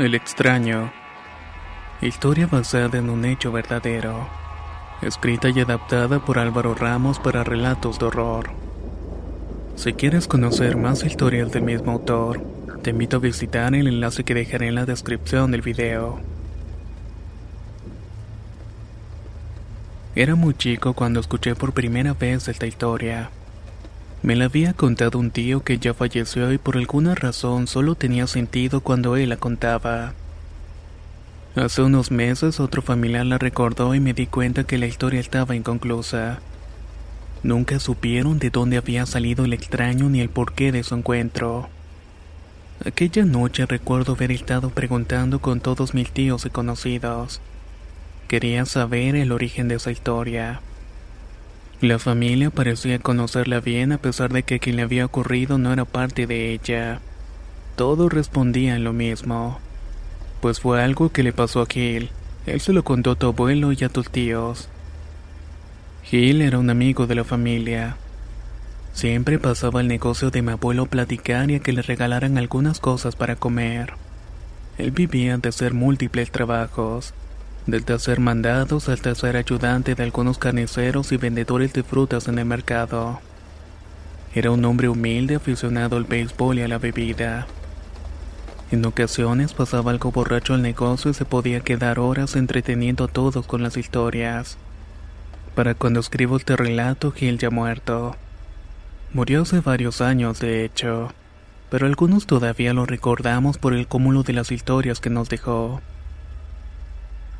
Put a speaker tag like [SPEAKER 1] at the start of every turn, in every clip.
[SPEAKER 1] El extraño. Historia basada en un hecho verdadero. Escrita y adaptada por Álvaro Ramos para relatos de horror. Si quieres conocer más historias del mismo autor, te invito a visitar el enlace que dejaré en la descripción del video. Era muy chico cuando escuché por primera vez esta historia. Me la había contado un tío que ya falleció y por alguna razón solo tenía sentido cuando él la contaba. Hace unos meses otro familiar la recordó y me di cuenta que la historia estaba inconclusa. Nunca supieron de dónde había salido el extraño ni el porqué de su encuentro. Aquella noche recuerdo haber estado preguntando con todos mis tíos y conocidos. Quería saber el origen de esa historia. La familia parecía conocerla bien a pesar de que quien le había ocurrido no era parte de ella. Todos respondían lo mismo. Pues fue algo que le pasó a Gil. Él se lo contó a tu abuelo y a tus tíos. Gil era un amigo de la familia. Siempre pasaba el negocio de mi abuelo platicar y a que le regalaran algunas cosas para comer. Él vivía de hacer múltiples trabajos desde hacer mandados hasta ser ayudante de algunos carniceros y vendedores de frutas en el mercado. Era un hombre humilde aficionado al béisbol y a la bebida. En ocasiones pasaba algo borracho al negocio y se podía quedar horas entreteniendo a todos con las historias. Para cuando escribo este relato, Gil ya muerto. Murió hace varios años, de hecho, pero algunos todavía lo recordamos por el cúmulo de las historias que nos dejó.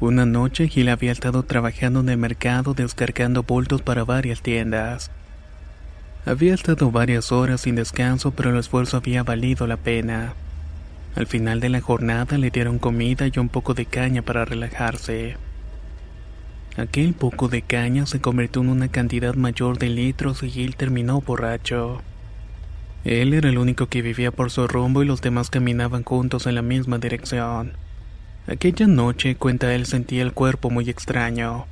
[SPEAKER 1] Una noche Gil había estado trabajando en el mercado descargando bultos para varias tiendas. Había estado varias horas sin descanso, pero el esfuerzo había valido la pena. Al final de la jornada le dieron comida y un poco de caña para relajarse. Aquel poco de caña se convirtió en una cantidad mayor de litros y Gil terminó borracho. Él era el único que vivía por su rumbo y los demás caminaban juntos en la misma dirección. Aquella noche, cuenta él, sentía el cuerpo muy extraño.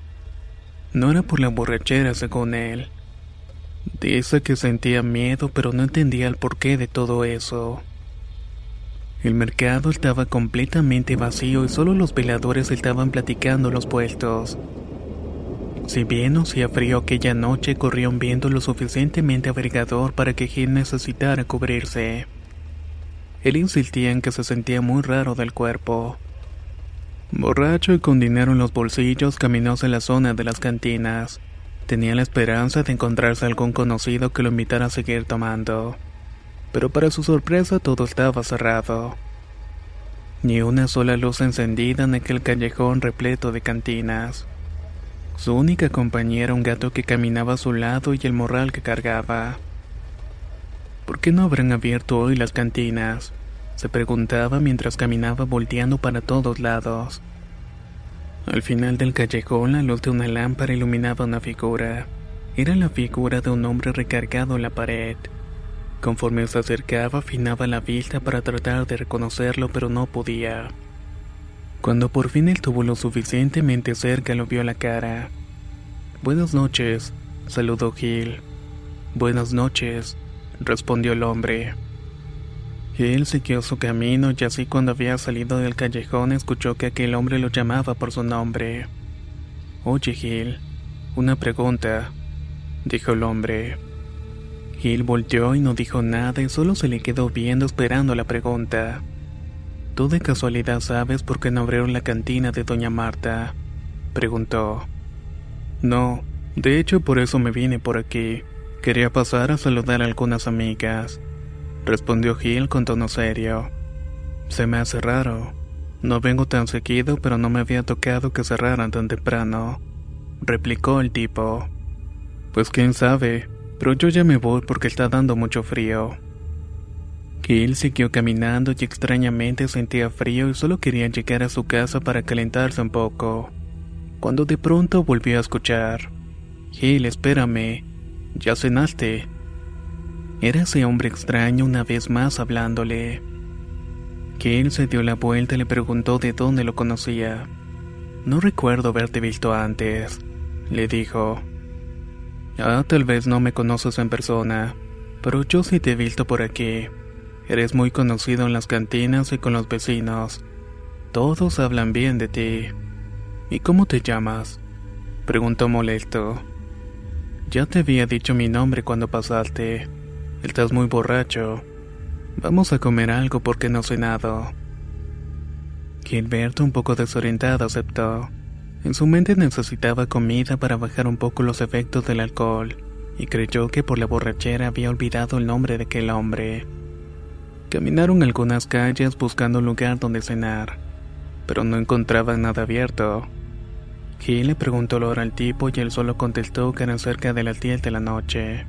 [SPEAKER 1] No era por la borrachera, según él. Dice que sentía miedo, pero no entendía el porqué de todo eso. El mercado estaba completamente vacío y solo los veladores estaban platicando los puestos. Si bien hacía frío aquella noche, corría un viento lo suficientemente abrigador para que Gil necesitara cubrirse. Él insistía en que se sentía muy raro del cuerpo. Borracho y con dinero en los bolsillos, caminó hacia la zona de las cantinas. Tenía la esperanza de encontrarse algún conocido que lo invitara a seguir tomando. Pero para su sorpresa todo estaba cerrado. Ni una sola luz encendida en aquel callejón repleto de cantinas. Su única compañía era un gato que caminaba a su lado y el morral que cargaba. ¿Por qué no habrán abierto hoy las cantinas? Se preguntaba mientras caminaba volteando para todos lados. Al final del callejón la luz de una lámpara iluminaba una figura. Era la figura de un hombre recargado en la pared. Conforme se acercaba afinaba la vista para tratar de reconocerlo pero no podía. Cuando por fin él tuvo lo suficientemente cerca lo vio a la cara. Buenas noches, saludó Gil. Buenas noches, respondió el hombre. Él siguió su camino y así cuando había salido del callejón escuchó que aquel hombre lo llamaba por su nombre. Oye Gil, una pregunta, dijo el hombre. Gil volteó y no dijo nada y solo se le quedó viendo esperando la pregunta. Tú de casualidad sabes por qué no abrieron la cantina de Doña Marta. Preguntó. No, de hecho por eso me vine por aquí. Quería pasar a saludar a algunas amigas. Respondió Gil con tono serio. Se me hace raro. No vengo tan seguido, pero no me había tocado que cerraran tan temprano. Replicó el tipo. Pues quién sabe, pero yo ya me voy porque está dando mucho frío. Gil siguió caminando y extrañamente sentía frío y solo quería llegar a su casa para calentarse un poco. Cuando de pronto volvió a escuchar. Gil, espérame. ¿Ya cenaste? Era ese hombre extraño una vez más hablándole. Gil se dio la vuelta y le preguntó de dónde lo conocía. No recuerdo haberte visto antes, le dijo. Ah, tal vez no me conoces en persona, pero yo sí te he visto por aquí. Eres muy conocido en las cantinas y con los vecinos. Todos hablan bien de ti. ¿Y cómo te llamas? Preguntó molesto. Ya te había dicho mi nombre cuando pasaste. Estás muy borracho. Vamos a comer algo porque no sé nada. Gilberto, un poco desorientado, aceptó. En su mente necesitaba comida para bajar un poco los efectos del alcohol, y creyó que por la borrachera había olvidado el nombre de aquel hombre. Caminaron algunas calles buscando un lugar donde cenar, pero no encontraban nada abierto. Gil le preguntó la hora al tipo y él solo contestó que eran cerca de las 10 de la noche.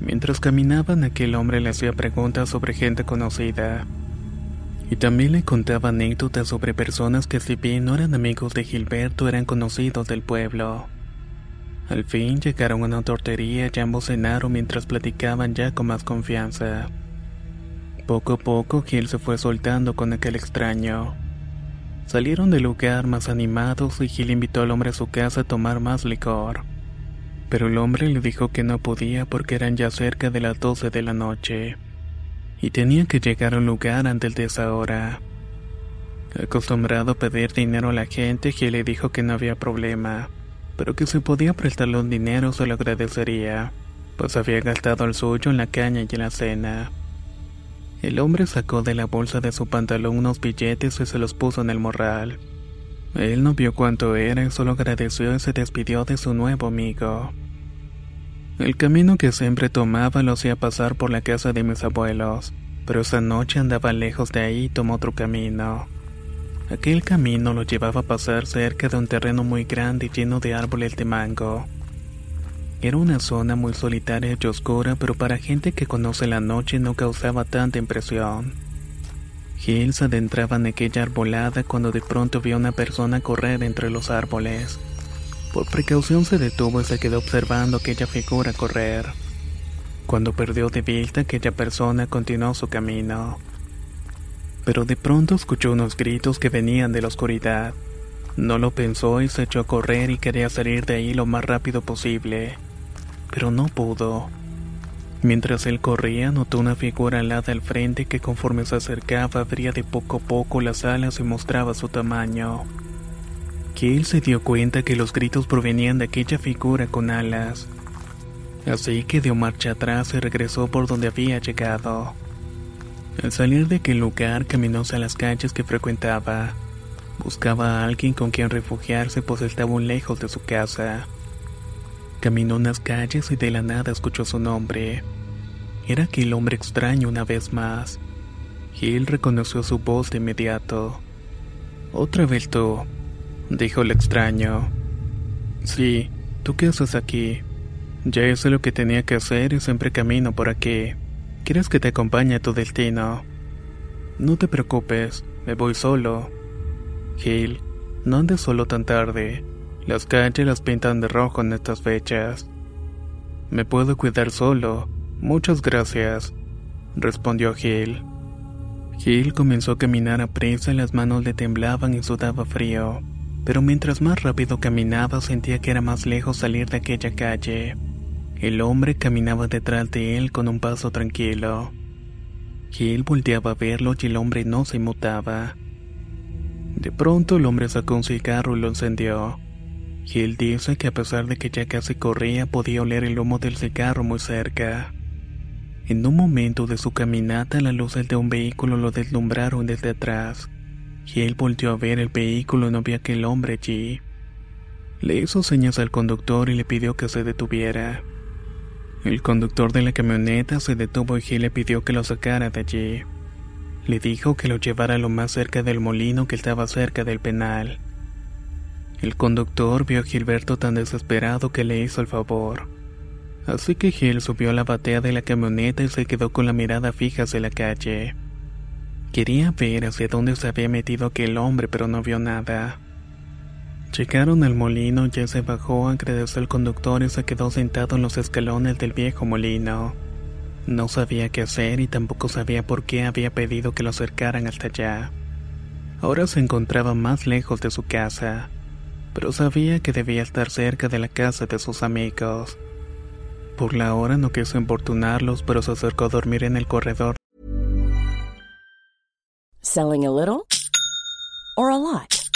[SPEAKER 1] Mientras caminaban, aquel hombre le hacía preguntas sobre gente conocida. Y también le contaba anécdotas sobre personas que si bien no eran amigos de Gilberto eran conocidos del pueblo. Al fin llegaron a una tortería y ambos cenaron mientras platicaban ya con más confianza. Poco a poco Gil se fue soltando con aquel extraño. Salieron del lugar más animados y Gil invitó al hombre a su casa a tomar más licor. Pero el hombre le dijo que no podía porque eran ya cerca de las 12 de la noche. Y tenía que llegar a un lugar antes de esa hora. Acostumbrado a pedir dinero a la gente, Gil le dijo que no había problema, pero que si podía prestarle un dinero se lo agradecería, pues había gastado el suyo en la caña y en la cena. El hombre sacó de la bolsa de su pantalón unos billetes y se los puso en el morral. Él no vio cuánto era y solo agradeció y se despidió de su nuevo amigo. El camino que siempre tomaba lo hacía pasar por la casa de mis abuelos, pero esa noche andaba lejos de ahí y tomó otro camino. Aquel camino lo llevaba a pasar cerca de un terreno muy grande y lleno de árboles de mango. Era una zona muy solitaria y oscura, pero para gente que conoce la noche no causaba tanta impresión. Gil se adentraba en aquella arbolada cuando de pronto vio a una persona correr entre los árboles. Por precaución se detuvo y se quedó observando aquella figura correr. Cuando perdió de vista aquella persona continuó su camino. Pero de pronto escuchó unos gritos que venían de la oscuridad. No lo pensó y se echó a correr y quería salir de ahí lo más rápido posible pero no pudo. Mientras él corría, notó una figura alada al frente que conforme se acercaba abría de poco a poco las alas y mostraba su tamaño. Kill se dio cuenta que los gritos provenían de aquella figura con alas. Así que dio marcha atrás y regresó por donde había llegado. Al salir de aquel lugar caminó hacia las calles que frecuentaba. Buscaba a alguien con quien refugiarse pues estaba lejos de su casa. Caminó unas calles y de la nada escuchó su nombre. Era aquel hombre extraño una vez más. Gil reconoció su voz de inmediato. Otra vez tú, dijo el extraño. Sí, ¿tú qué haces aquí? Ya hice lo que tenía que hacer y siempre camino por aquí. ¿Quieres que te acompañe a tu destino? No te preocupes, me voy solo. Gil, no andes solo tan tarde. Las calles las pintan de rojo en estas fechas. Me puedo cuidar solo. Muchas gracias, respondió Gil. Gil comenzó a caminar a prisa las manos le temblaban y sudaba frío. Pero mientras más rápido caminaba sentía que era más lejos salir de aquella calle. El hombre caminaba detrás de él con un paso tranquilo. Gil volteaba a verlo y el hombre no se inmutaba. De pronto el hombre sacó un cigarro y lo encendió. Gil dice que a pesar de que ya casi corría podía oler el humo del cigarro muy cerca. En un momento de su caminata las luces de un vehículo lo deslumbraron desde atrás. Gil volteó a ver el vehículo y no vio aquel hombre allí. Le hizo señas al conductor y le pidió que se detuviera. El conductor de la camioneta se detuvo y Gil le pidió que lo sacara de allí. Le dijo que lo llevara lo más cerca del molino que estaba cerca del penal. El conductor vio a Gilberto tan desesperado que le hizo el favor. Así que Gil subió a la batea de la camioneta y se quedó con la mirada fija hacia la calle. Quería ver hacia dónde se había metido aquel hombre, pero no vio nada. Llegaron al molino, ya se bajó, agradeció al conductor y se quedó sentado en los escalones del viejo molino. No sabía qué hacer y tampoco sabía por qué había pedido que lo acercaran hasta allá. Ahora se encontraba más lejos de su casa, pero sabía que debía estar cerca de la casa de sus amigos. Por la hora no quiso importunarlos, pero se acercó a dormir en el corredor.
[SPEAKER 2] Selling a little or a lot?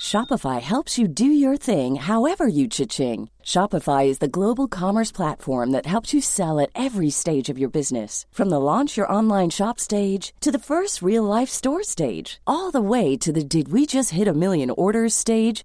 [SPEAKER 2] Shopify helps you do your thing however you cha-ching. Shopify is the global commerce platform that helps you sell at every stage of your business. From the launch your online shop stage to the first real life store stage, all the way to the did we just hit a million orders stage.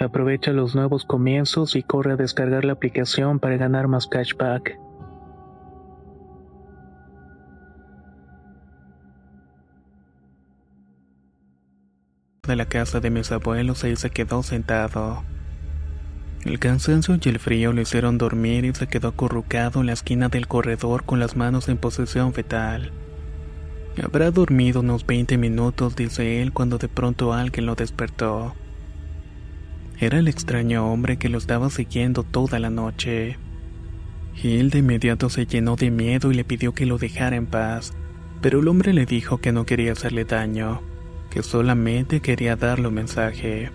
[SPEAKER 1] Aprovecha los nuevos comienzos y corre a descargar la aplicación para ganar más cashback. De la casa de mis abuelos ahí se quedó sentado. El cansancio y el frío le hicieron dormir y se quedó acurrucado en la esquina del corredor con las manos en posición fetal. Habrá dormido unos 20 minutos, dice él, cuando de pronto alguien lo despertó. Era el extraño hombre que lo estaba siguiendo toda la noche. Gil de inmediato se llenó de miedo y le pidió que lo dejara en paz, pero el hombre le dijo que no quería hacerle daño, que solamente quería darle un mensaje.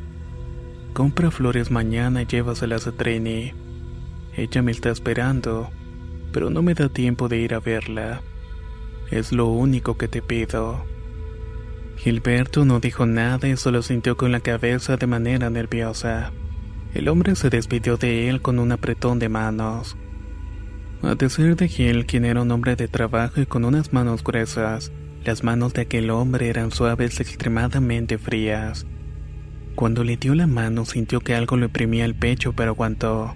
[SPEAKER 1] Compra flores mañana y llévaselas a Trini. Ella me está esperando, pero no me da tiempo de ir a verla. Es lo único que te pido. Gilberto no dijo nada y solo sintió con la cabeza de manera nerviosa. El hombre se despidió de él con un apretón de manos. A decir de Gil, quien era un hombre de trabajo y con unas manos gruesas, las manos de aquel hombre eran suaves y extremadamente frías. Cuando le dio la mano sintió que algo le oprimía el pecho, pero aguantó.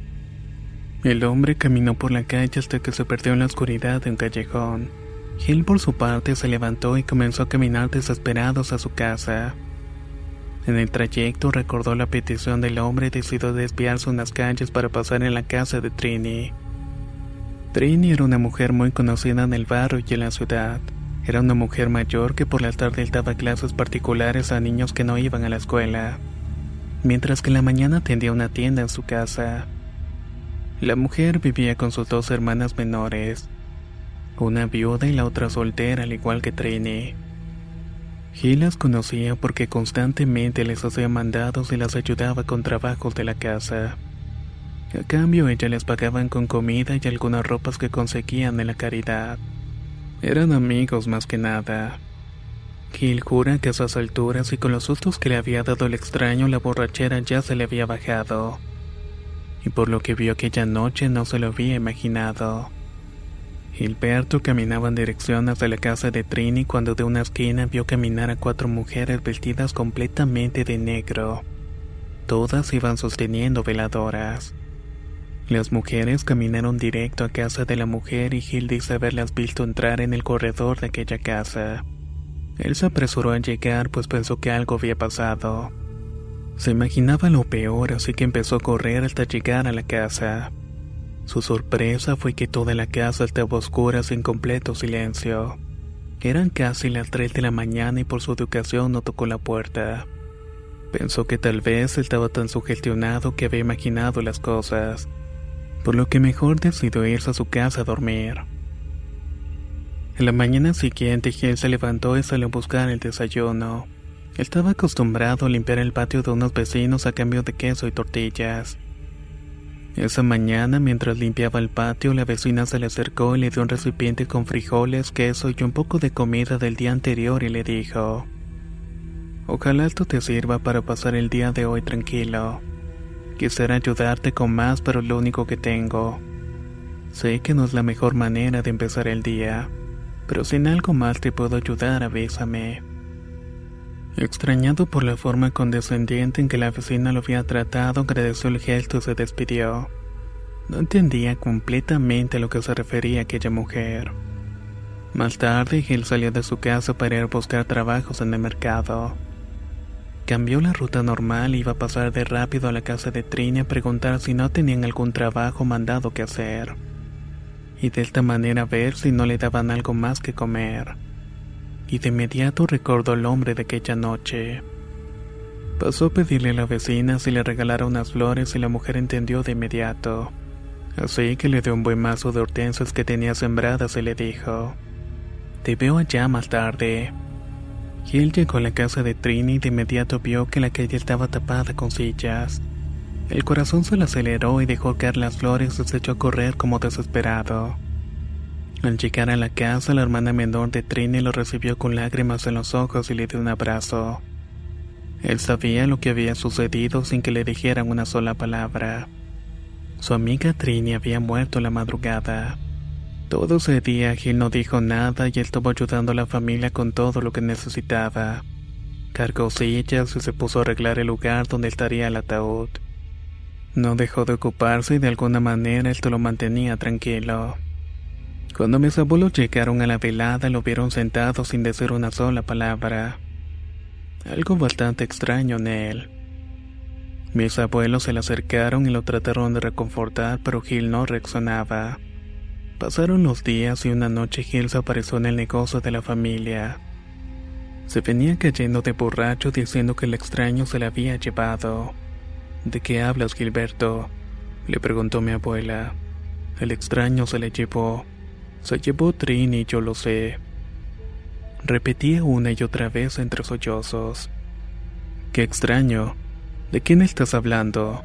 [SPEAKER 1] El hombre caminó por la calle hasta que se perdió en la oscuridad de un callejón. Gil por su parte se levantó y comenzó a caminar desesperado a su casa. En el trayecto recordó la petición del hombre y decidió desviarse unas calles para pasar en la casa de Trini. Trini era una mujer muy conocida en el barrio y en la ciudad. Era una mujer mayor que por la tarde daba clases particulares a niños que no iban a la escuela, mientras que en la mañana atendía una tienda en su casa. La mujer vivía con sus dos hermanas menores, una viuda y la otra soltera al igual que Trini. Gil las conocía porque constantemente les hacía mandados y las ayudaba con trabajos de la casa. A cambio ella les pagaban con comida y algunas ropas que conseguían en la caridad. Eran amigos más que nada. Gil jura que a esas alturas y con los sustos que le había dado el extraño la borrachera ya se le había bajado. Y por lo que vio aquella noche no se lo había imaginado. Gilberto caminaba en dirección hacia la casa de Trini cuando de una esquina vio caminar a cuatro mujeres vestidas completamente de negro. Todas iban sosteniendo veladoras. Las mujeres caminaron directo a casa de la mujer y Gil dice haberlas visto entrar en el corredor de aquella casa. Él se apresuró a llegar pues pensó que algo había pasado. Se imaginaba lo peor así que empezó a correr hasta llegar a la casa. Su sorpresa fue que toda la casa estaba oscura sin completo silencio. Eran casi las 3 de la mañana y por su educación no tocó la puerta. Pensó que tal vez estaba tan sugestionado que había imaginado las cosas, por lo que mejor decidió irse a su casa a dormir. En la mañana siguiente, Gil se levantó y salió a buscar el desayuno. Estaba acostumbrado a limpiar el patio de unos vecinos a cambio de queso y tortillas. Esa mañana, mientras limpiaba el patio, la vecina se le acercó y le dio un recipiente con frijoles, queso y un poco de comida del día anterior y le dijo, Ojalá esto te sirva para pasar el día de hoy tranquilo. Quisiera ayudarte con más, pero lo único que tengo. Sé que no es la mejor manera de empezar el día, pero si en algo más te puedo ayudar, avísame. Extrañado por la forma condescendiente en que la vecina lo había tratado, agradeció el gesto y se despidió. No entendía completamente a lo que se refería aquella mujer. Más tarde, Gil salió de su casa para ir a buscar trabajos en el mercado. Cambió la ruta normal y iba a pasar de rápido a la casa de Trini a preguntar si no tenían algún trabajo mandado que hacer. Y de esta manera ver si no le daban algo más que comer y de inmediato recordó al hombre de aquella noche. Pasó a pedirle a la vecina si le regalara unas flores y la mujer entendió de inmediato. Así que le dio un buen mazo de hortensias que tenía sembradas y le dijo, Te veo allá más tarde. Gil llegó a la casa de Trini y de inmediato vio que la calle estaba tapada con sillas. El corazón se le aceleró y dejó caer las flores y se echó a correr como desesperado. Al llegar a la casa, la hermana menor de Trini lo recibió con lágrimas en los ojos y le dio un abrazo. Él sabía lo que había sucedido sin que le dijeran una sola palabra. Su amiga Trini había muerto la madrugada. Todo ese día Gil no dijo nada y estuvo ayudando a la familia con todo lo que necesitaba. Cargó sillas y se puso a arreglar el lugar donde estaría el ataúd. No dejó de ocuparse y de alguna manera esto lo mantenía tranquilo. Cuando mis abuelos llegaron a la velada lo vieron sentado sin decir una sola palabra. Algo bastante extraño en él. Mis abuelos se le acercaron y lo trataron de reconfortar, pero Gil no reaccionaba. Pasaron los días y una noche Gil se apareció en el negocio de la familia. Se venía cayendo de borracho diciendo que el extraño se le había llevado. ¿De qué hablas, Gilberto? Le preguntó mi abuela. El extraño se le llevó. Se llevó Trini, yo lo sé. Repetía una y otra vez entre sollozos. Qué extraño. ¿De quién estás hablando?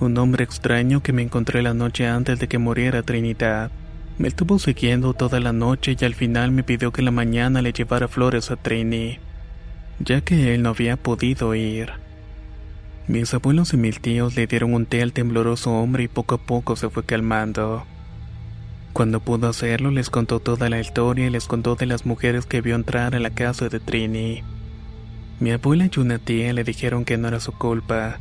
[SPEAKER 1] Un hombre extraño que me encontré la noche antes de que muriera Trinidad. Me estuvo siguiendo toda la noche y al final me pidió que la mañana le llevara flores a Trini, ya que él no había podido ir. Mis abuelos y mis tíos le dieron un té al tembloroso hombre y poco a poco se fue calmando. Cuando pudo hacerlo, les contó toda la historia y les contó de las mujeres que vio entrar a la casa de Trini. Mi abuela y una tía le dijeron que no era su culpa,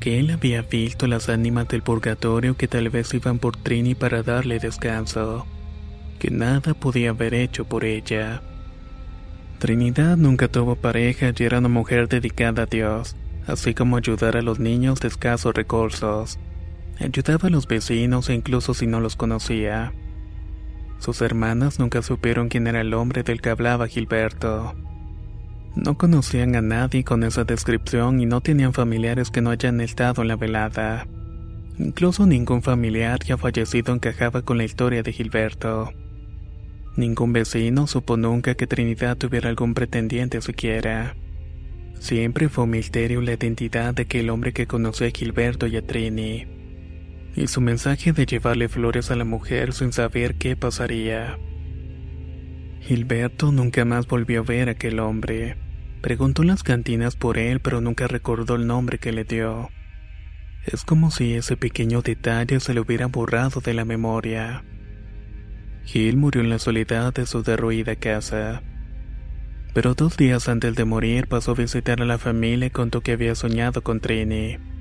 [SPEAKER 1] que él había visto las ánimas del purgatorio que tal vez iban por Trini para darle descanso, que nada podía haber hecho por ella. Trinidad nunca tuvo pareja y era una mujer dedicada a Dios, así como ayudar a los niños de escasos recursos. Ayudaba a los vecinos incluso si no los conocía. Sus hermanas nunca supieron quién era el hombre del que hablaba Gilberto. No conocían a nadie con esa descripción y no tenían familiares que no hayan estado en la velada. Incluso ningún familiar ya fallecido encajaba con la historia de Gilberto. Ningún vecino supo nunca que Trinidad tuviera algún pretendiente siquiera. Siempre fue un misterio la identidad de aquel hombre que conoció a Gilberto y a Trini. Y su mensaje de llevarle flores a la mujer sin saber qué pasaría. Gilberto nunca más volvió a ver a aquel hombre. Preguntó en las cantinas por él, pero nunca recordó el nombre que le dio. Es como si ese pequeño detalle se le hubiera borrado de la memoria. Gil murió en la soledad de su derruida casa. Pero dos días antes de morir pasó a visitar a la familia y contó que había soñado con Trini.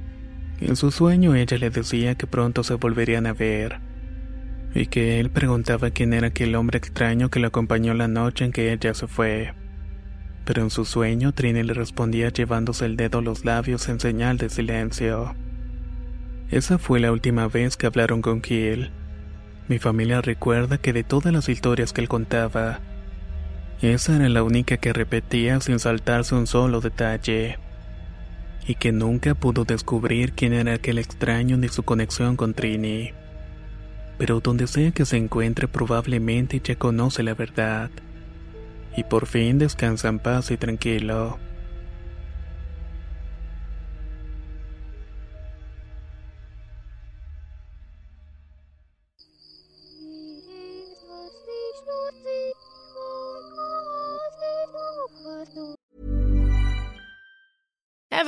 [SPEAKER 1] En su sueño ella le decía que pronto se volverían a ver, y que él preguntaba quién era aquel hombre extraño que lo acompañó la noche en que ella se fue pero en su sueño Trini le respondía llevándose el dedo a los labios en señal de silencio. Esa fue la última vez que hablaron con Kiel. Mi familia recuerda que de todas las historias que él contaba, esa era la única que repetía sin saltarse un solo detalle. Y que nunca pudo descubrir quién era aquel extraño ni su conexión con Trini. Pero donde sea que se encuentre probablemente ya conoce la verdad y por fin descansa en paz y tranquilo.